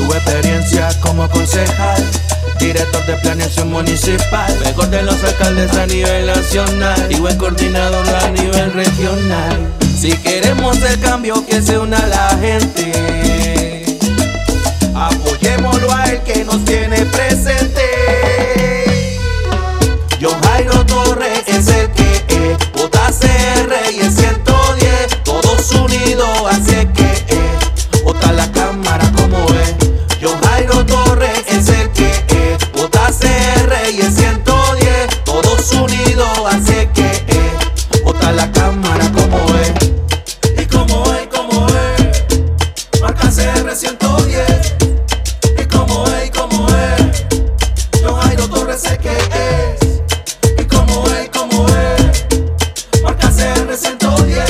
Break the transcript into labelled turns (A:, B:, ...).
A: Tuve experiencia como concejal, director de planeación municipal, mejor de los alcaldes a nivel nacional y buen coordinador a nivel regional. Si queremos el cambio que se una la gente, apoyémoslo a él que nos tiene presente. Yo Jairo Torres es R110. Y como es, y como es. Don Jairo Torres sé que es. Y como es, y como es. Marca CR110.